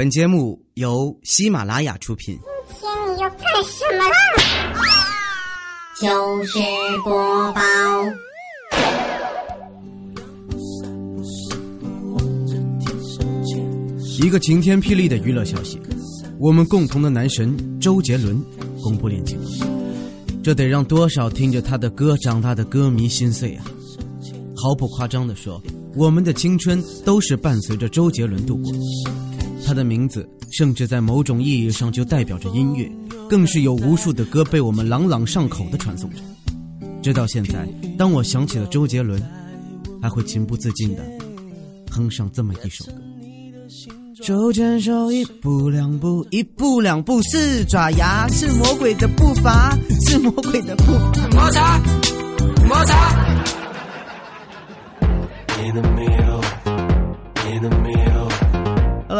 本节目由喜马拉雅出品。今天你要干什么啦？就是播报。一个晴天霹雳的娱乐消息，我们共同的男神周杰伦公布恋情，这得让多少听着他的歌长大的歌迷心碎啊！毫不夸张地说，我们的青春都是伴随着周杰伦度过的。他的名字甚至在某种意义上就代表着音乐，更是有无数的歌被我们朗朗上口的传颂着。直到现在，当我想起了周杰伦，还会情不自禁的哼上这么一首歌。手牵手，一步两步，一步两步，四爪牙是魔鬼的步伐，是魔鬼的步伐。摩擦，摩擦。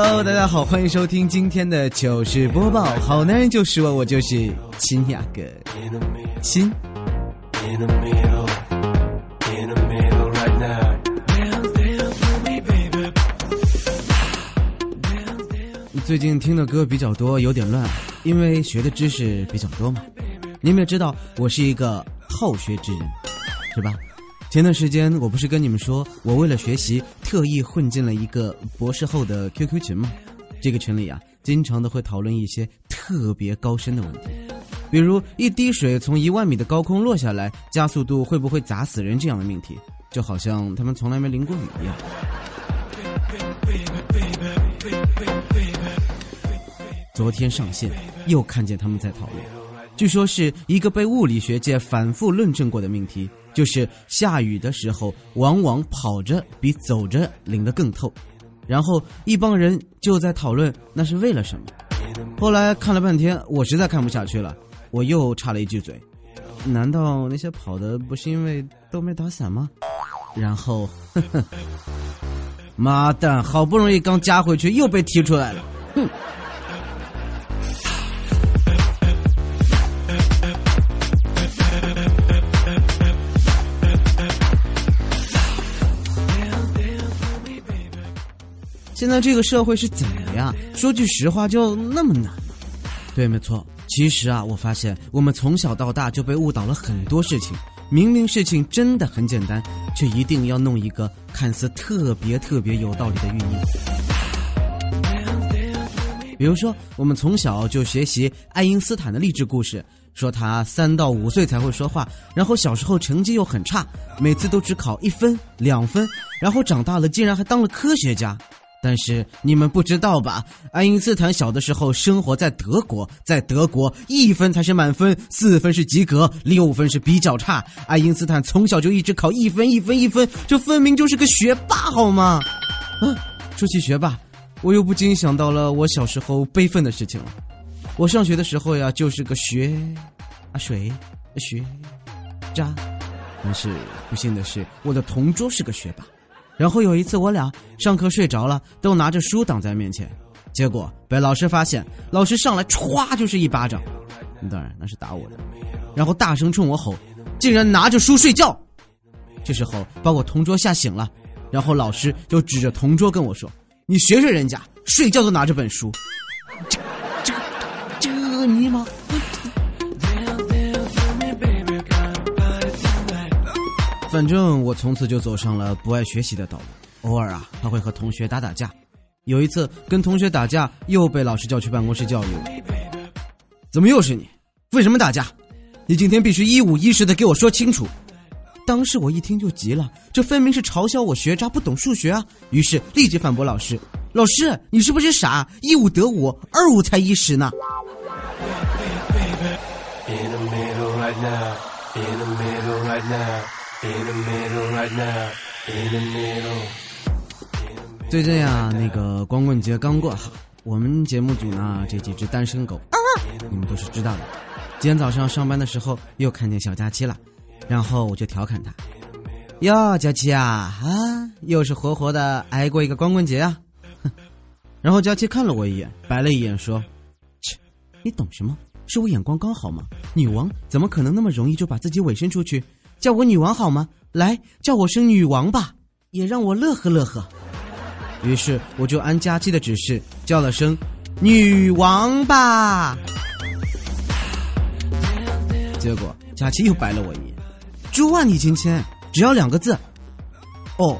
hello 大家好欢迎收听今天的糗事播报。好男人就是我我就是亲雅阁亲。最近听的歌比较多有点乱因为学的知识比较多嘛。你们也知道我是一个好学之人是吧？前段时间我不是跟你们说，我为了学习特意混进了一个博士后的 QQ 群吗？这个群里啊，经常的会讨论一些特别高深的问题，比如一滴水从一万米的高空落下来，加速度会不会砸死人这样的命题，就好像他们从来没淋过雨一样。昨天上线，又看见他们在讨论，据说是一个被物理学界反复论证过的命题，就是下雨的时候，往往跑着比走着淋得更透。然后一帮人就在讨论那是为了什么。后来看了半天，我实在看不下去了，我又插了一句嘴：难道那些跑的不是因为都没打伞吗？然后，呵 呵，妈蛋，好不容易刚加回去，又被踢出来了。哼！现在这个社会是怎么样？说句实话，就那么难？对，没错。其实啊，我发现我们从小到大就被误导了很多事情。明明事情真的很简单，却一定要弄一个看似特别特别有道理的寓意。比如说，我们从小就学习爱因斯坦的励志故事，说他三到五岁才会说话，然后小时候成绩又很差，每次都只考一分、两分，然后长大了竟然还当了科学家。但是你们不知道吧？爱因斯坦小的时候生活在德国，在德国一分才是满分，四分是及格，六分是比较差。爱因斯坦从小就一直考一分、一分、一分，这分明就是个学霸，好吗？啊，说起学霸，我又不禁想到了我小时候悲愤的事情了。我上学的时候呀，就是个学啊水学渣，但是不幸的是，我的同桌是个学霸。然后有一次，我俩上课睡着了，都拿着书挡在面前，结果被老师发现，老师上来歘就是一巴掌，当然那是打我的，然后大声冲我吼，竟然拿着书睡觉。这时候把我同桌吓醒了，然后老师就指着同桌跟我说：“你学学人家，睡觉都拿着本书。”这这这尼玛！反正我从此就走上了不爱学习的道路，偶尔啊还会和同学打打架。有一次跟同学打架，又被老师叫去办公室教育。怎么又是你？为什么打架？你今天必须一五一十的给我说清楚。当时我一听就急了，这分明是嘲笑我学渣不懂数学啊！于是立即反驳老师：“老师，你是不是傻？一五得五，二五才一十呢。” In the middle right now. In the middle right now. In the middle right now. In the middle. 最近呀，那个光棍节刚过，我们节目组呢这几只单身狗，你们都是知道的。今天早上上班的时候又看见小佳期了，然后我就调侃他：“哟，佳期啊，啊，又是活活的挨过一个光棍节啊！”哼。然后佳期看了我一眼，白了一眼说：“切，你懂什么？是我眼光刚好吗？女王怎么可能那么容易就把自己委身出去？叫我女王好吗？来，叫我声女王吧，也让我乐呵乐呵。”于是我就按佳期的指示叫了声“女王吧”，结果佳琪又白了我一眼：“猪啊你今天只要两个字。”哦，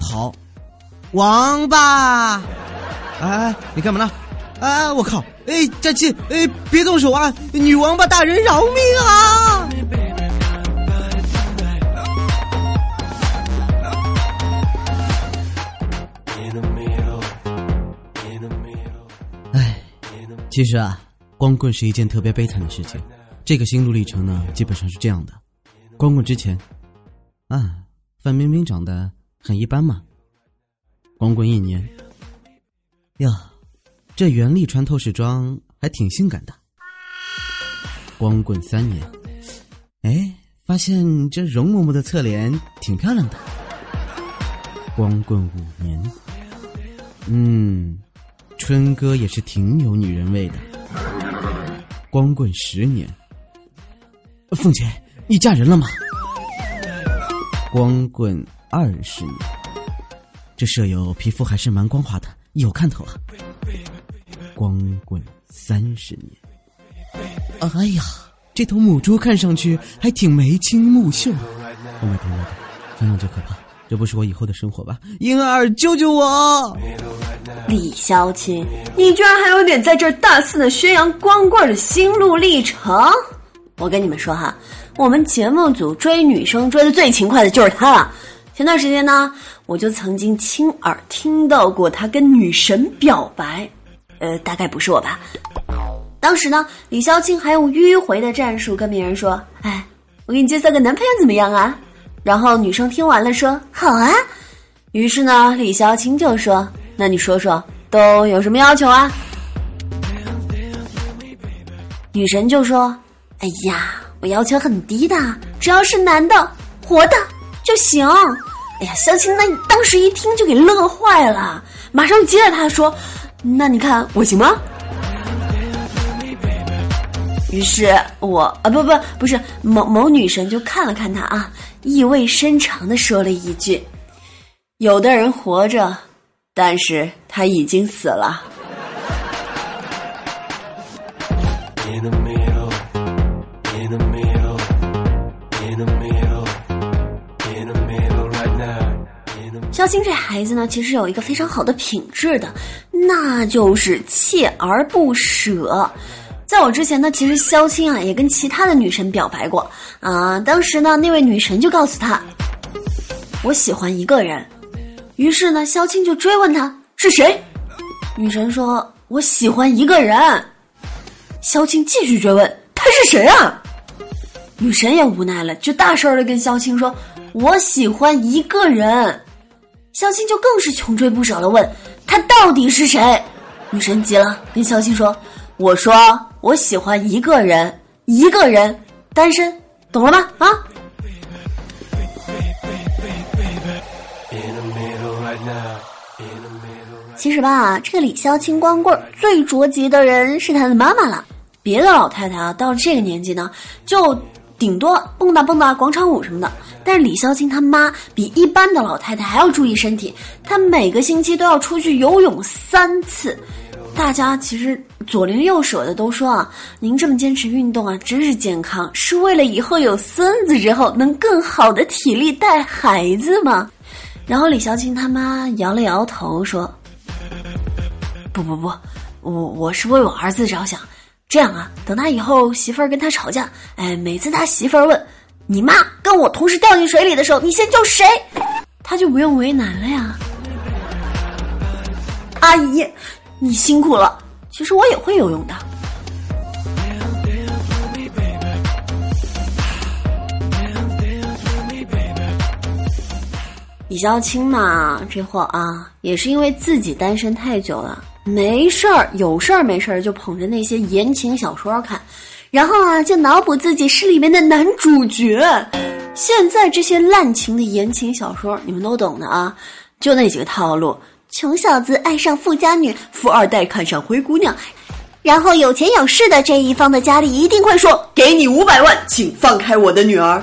好，王八！哎，你干嘛呢？哎，我靠！哎，佳琪，哎，别动手啊！女王八大人饶命啊！其实啊，光棍是一件特别悲惨的事情。这个心路历程呢，基本上是这样的：光棍之前，啊，范冰冰长得很一般嘛。光棍一年，呀，这袁立穿透视装还挺性感的。光棍三年，哎，发现这容嬷嬷的侧脸挺漂亮的。光棍五年，嗯，春哥也是挺有女人味的。光棍十年，凤姐，你嫁人了吗？光棍二十年，这舍友皮肤还是蛮光滑的，有看头啊。光棍三十年，哎呀，这头母猪看上去还挺眉清目秀。Oh my god，想想就可怕，这不是我以后的生活吧？婴儿，救救我！李潇钦，你居然还有脸在这儿大肆的宣扬光棍的心路历程？我跟你们说哈，我们节目组追女生追的最勤快的就是他了。前段时间呢，我就曾经亲耳听到过他跟女神表白，呃，大概不是我吧。当时呢，李潇钦还用迂回的战术跟别人说：“哎，我给你介绍个男朋友怎么样啊？”然后女生听完了说：“好啊。”于是呢，李潇青就说：“那你说说都有什么要求啊？”女神就说：“哎呀，我要求很低的，只要是男的活的就行。”哎呀，萧青那当时一听就给乐坏了，马上接着他说：“那你看我行吗？”于是我啊不不不是某某女神就看了看他啊，意味深长的说了一句：“有的人活着，但是他已经死了。”肖青这孩子呢，其实有一个非常好的品质的，那就是锲而不舍。在我之前呢，其实萧青啊也跟其他的女神表白过啊。当时呢，那位女神就告诉他：“我喜欢一个人。”于是呢，萧青就追问他是谁。女神说：“我喜欢一个人。”萧青继续追问：“他是谁啊？”女神也无奈了，就大声的跟萧青说：“我喜欢一个人。”萧青就更是穷追不舍的，问他到底是谁？女神急了，跟萧青说：“我说我喜欢一个人，一个人，单身，懂了吗？啊？”其实吧，这个李潇钦光棍最着急的人是他的妈妈了。别的老太太啊，到了这个年纪呢，就顶多蹦跶蹦跶广场舞什么的。但是李潇钦他妈比一般的老太太还要注意身体，她每个星期都要出去游泳三次。大家其实左邻右舍的都说啊，您这么坚持运动啊，真是健康，是为了以后有孙子之后能更好的体力带孩子吗？然后李小青他妈摇了摇头说：“不不不，我我是为我儿子着想。这样啊，等他以后媳妇儿跟他吵架，哎，每次他媳妇儿问你妈跟我同时掉进水里的时候，你先救谁，他就不用为难了呀。阿姨，你辛苦了。其实我也会游泳的。李潇青嘛，这货啊，也是因为自己单身太久了，没事儿，有事儿没事儿就捧着那些言情小说看，然后啊，就脑补自己是里面的男主角。现在这些滥情的言情小说，你们都懂的啊，就那几个套路：穷小子爱上富家女，富二代看上灰姑娘，然后有钱有势的这一方的家里一定会说：“给你五百万，请放开我的女儿。”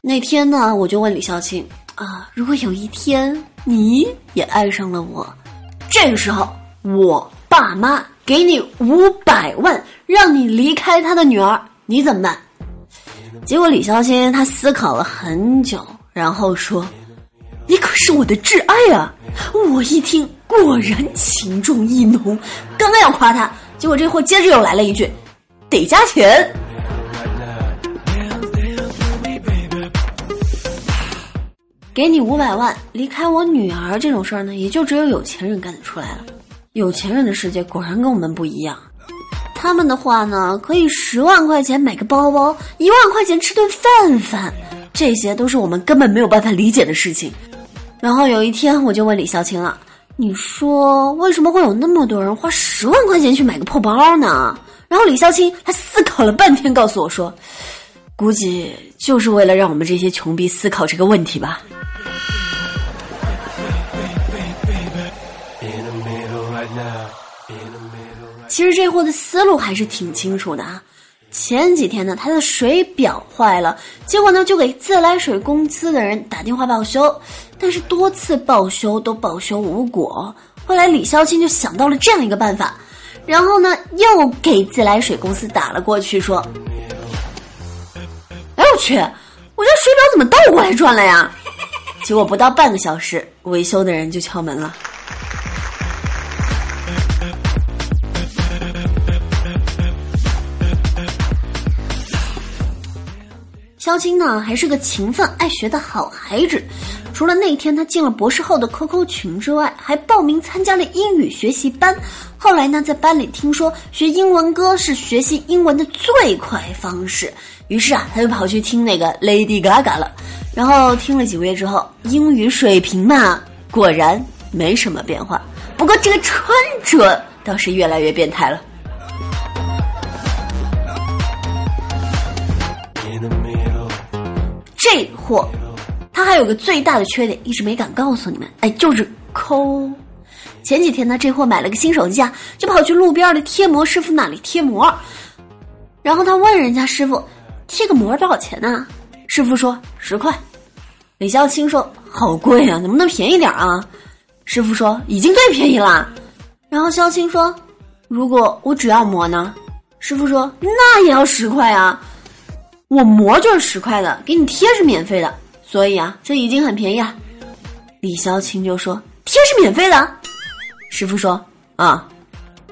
那天呢，我就问李潇钦啊，如果有一天你也爱上了我，这个时候我爸妈给你五百万，让你离开他的女儿，你怎么办？结果李孝钦他思考了很久，然后说：“你可是我的挚爱啊！”我一听，果然情重意浓，刚刚要夸他，结果这货接着又来了一句：“得加钱。”给你五百万，离开我女儿这种事儿呢，也就只有有钱人干得出来了。有钱人的世界果然跟我们不一样。他们的话呢，可以十万块钱买个包包，一万块钱吃顿饭饭，这些都是我们根本没有办法理解的事情。然后有一天，我就问李孝钦了：“你说为什么会有那么多人花十万块钱去买个破包呢？”然后李孝钦他思考了半天，告诉我说：“估计就是为了让我们这些穷逼思考这个问题吧。”其实这货的思路还是挺清楚的啊。前几天呢，他的水表坏了，结果呢就给自来水公司的人打电话报修，但是多次报修都报修无果。后来李孝清就想到了这样一个办法，然后呢又给自来水公司打了过去，说：“哎我去，我这水表怎么倒过来转了呀？”结果不到半个小时，维修的人就敲门了。肖钦呢，还是个勤奋爱学的好孩子。除了那天他进了博士后的 QQ 群之外，还报名参加了英语学习班。后来呢，在班里听说学英文歌是学习英文的最快方式，于是啊，他就跑去听那个 Lady Gaga 了。然后听了几个月之后，英语水平嘛，果然没什么变化。不过这个穿着倒是越来越变态了。这货，他还有个最大的缺点，一直没敢告诉你们，哎，就是抠。前几天呢，这货买了个新手机啊，就跑去路边的贴膜师傅那里贴膜，然后他问人家师傅，贴个膜多少钱呢？师傅说十块。李孝钦说好贵啊，能不能便宜点啊？师傅说已经最便宜啦。然后孝钦说，如果我只要膜呢？师傅说那也要十块啊。我膜就是十块的，给你贴是免费的，所以啊，这已经很便宜啊。李潇青就说：“贴是免费的。”师傅说：“啊。”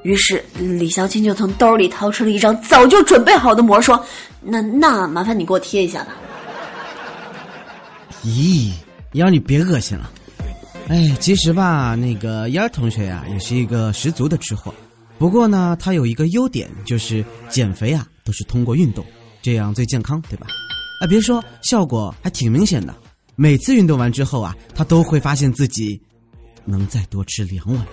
于是李潇青就从兜里掏出了一张早就准备好的膜，说：“那那麻烦你给我贴一下吧。咦，燕儿你别恶心了。哎，其实吧，那个燕儿同学呀、也是一个十足的吃货。不过呢，他有一个优点，就是减肥啊都是通过运动，这样最健康，对吧？啊，别说，效果还挺明显的。每次运动完之后啊，他都会发现自己能再多吃两碗。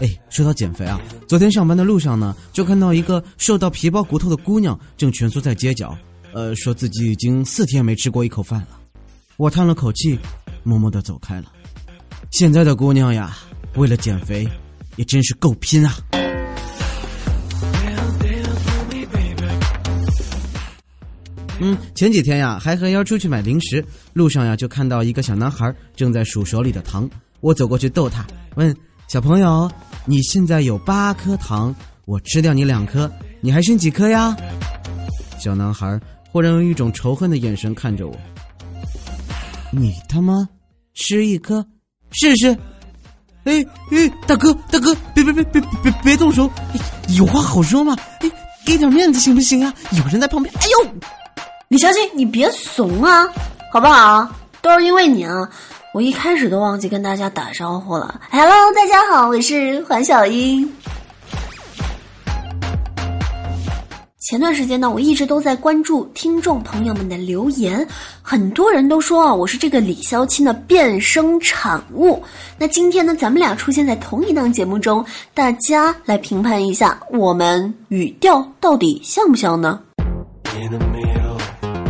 哎，说到减肥啊，昨天上班的路上呢，就看到一个瘦到皮包骨头的姑娘正蜷缩在街角，呃，说自己已经四天没吃过一口饭了。我叹了口气，默默的走开了。现在的姑娘呀，为了减肥，也真是够拼啊！嗯，前几天呀，还和幺出去买零食，路上呀就看到一个小男孩正在数手里的糖。我走过去逗他，问小朋友：“你现在有八颗糖，我吃掉你两颗，你还剩几颗呀？”小男孩忽然用一种仇恨的眼神看着我：“你他妈吃一颗试试？”哎哎，大哥大哥，别别别别别别动手！有话好说嘛！哎，给点面子行不行啊？有人在旁边。哎呦！李小姐，你别怂啊，好不好？都是因为你啊！我一开始都忘记跟大家打招呼了。Hello，大家好，我是黄小英。前段时间呢，我一直都在关注听众朋友们的留言，很多人都说啊，我是这个李潇钦的变声产物。那今天呢，咱们俩出现在同一档节目中，大家来评判一下，我们语调到底像不像呢？In the.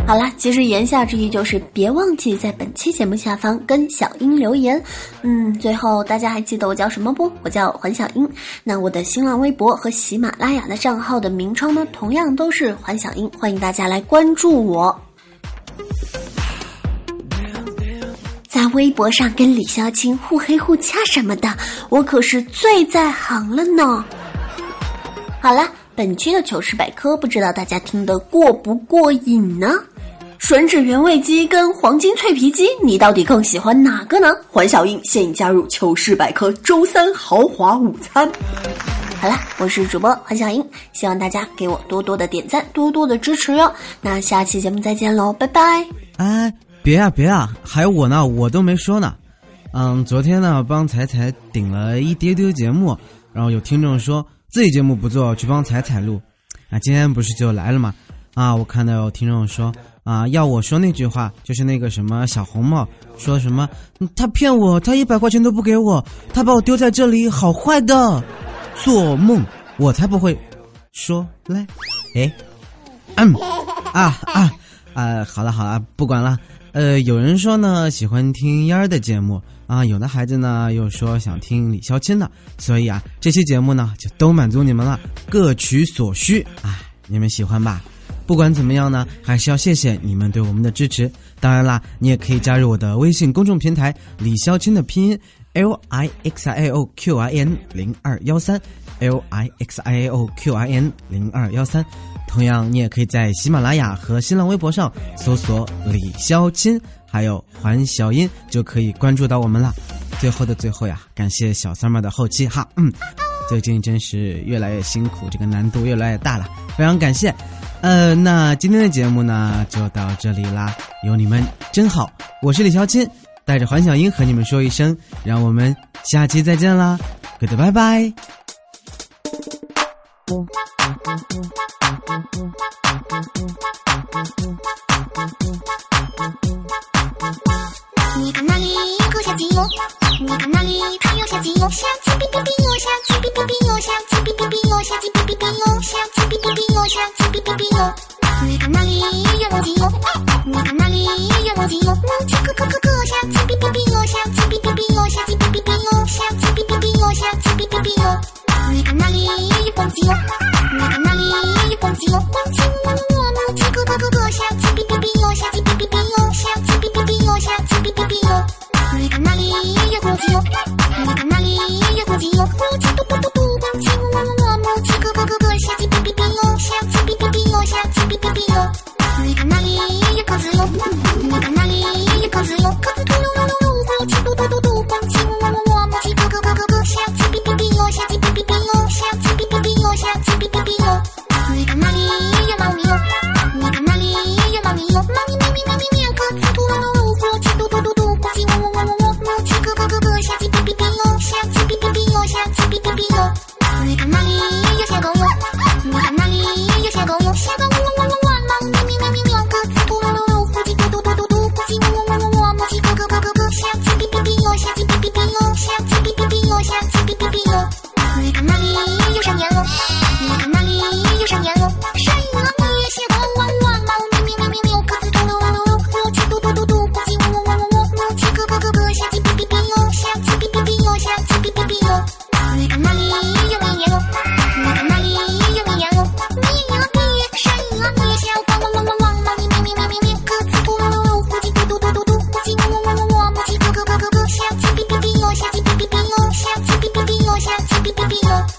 好啦，其实言下之意就是别忘记在本期节目下方跟小英留言。嗯，最后大家还记得我叫什么不？我叫环小英。那我的新浪微博和喜马拉雅的账号的名称呢，同样都是环小英，欢迎大家来关注我。在微博上跟李潇钦互黑互掐什么的，我可是最在行了呢。好了，本期的糗事百科，不知道大家听得过不过瘾呢？吮指原味鸡跟黄金脆皮鸡，你到底更喜欢哪个呢？黄小英现已加入糗事百科周三豪华午餐。好了，我是主播黄小英，希望大家给我多多的点赞，多多的支持哟。那下期节目再见喽，拜拜。哎，别啊别啊，还有我呢，我都没说呢。嗯，昨天呢帮彩彩顶了一丢丢节目，然后有听众说自己节目不做，去帮彩彩录。啊，今天不是就来了吗？啊，我看到有听众说啊，要我说那句话，就是那个什么小红帽说什么，他骗我，他一百块钱都不给我，他把我丢在这里，好坏的。做梦，我才不会说来，哎，嗯，啊啊啊！好了好了，不管了。呃，有人说呢喜欢听烟儿的节目啊，有的孩子呢又说想听李霄钦的，所以啊，这期节目呢就都满足你们了，各取所需。哎，你们喜欢吧？不管怎么样呢，还是要谢谢你们对我们的支持。当然啦，你也可以加入我的微信公众平台李潇钦的拼音。L I X I A O Q I N 零二幺三，L I X I A O Q I N 零二幺三。同样，你也可以在喜马拉雅和新浪微博上搜索李潇钦，还有黄小音，就可以关注到我们了。最后的最后呀，感谢小三们的后期哈，嗯，最近真是越来越辛苦，这个难度越来越大了，非常感谢。呃，那今天的节目呢，就到这里啦，有你们真好，我是李潇钦。带着黄小英和你们说一声，让我们下期再见啦，good 拜拜。你看那里有个小鸡，你看那里它有小鸡哟，下金哔哔哔哟，下金哔哔哔哟，你看那里有母鸡哟，你看那里有母鸡哟，母鸡咯咯咯咯，下金哔哔哔哟，下金哔哔哔哟，下金哔哔哔哟，下金哔哔哔哟，下金哔哔哔哟，你看那里有公鸡哟，你看那里有公鸡哟，公鸡喔喔喔喔，鸡咯咯咯咯，下金哔哔哔哟，下金哔哔哔哟，下金哔哔哔哟，下金哔哔哔哟，你看那里有公鸡哟，你看那里有公鸡哟，母鸡嘟嘟嘟嘟，公鸡喔喔喔喔，母鸡咯咯咯。你看哪里也有鸽子哟，你看哪里也有鸽子哟，鸽子突噜噜噜噜呼噜鸡哔哔小鸡哔哔哔哟。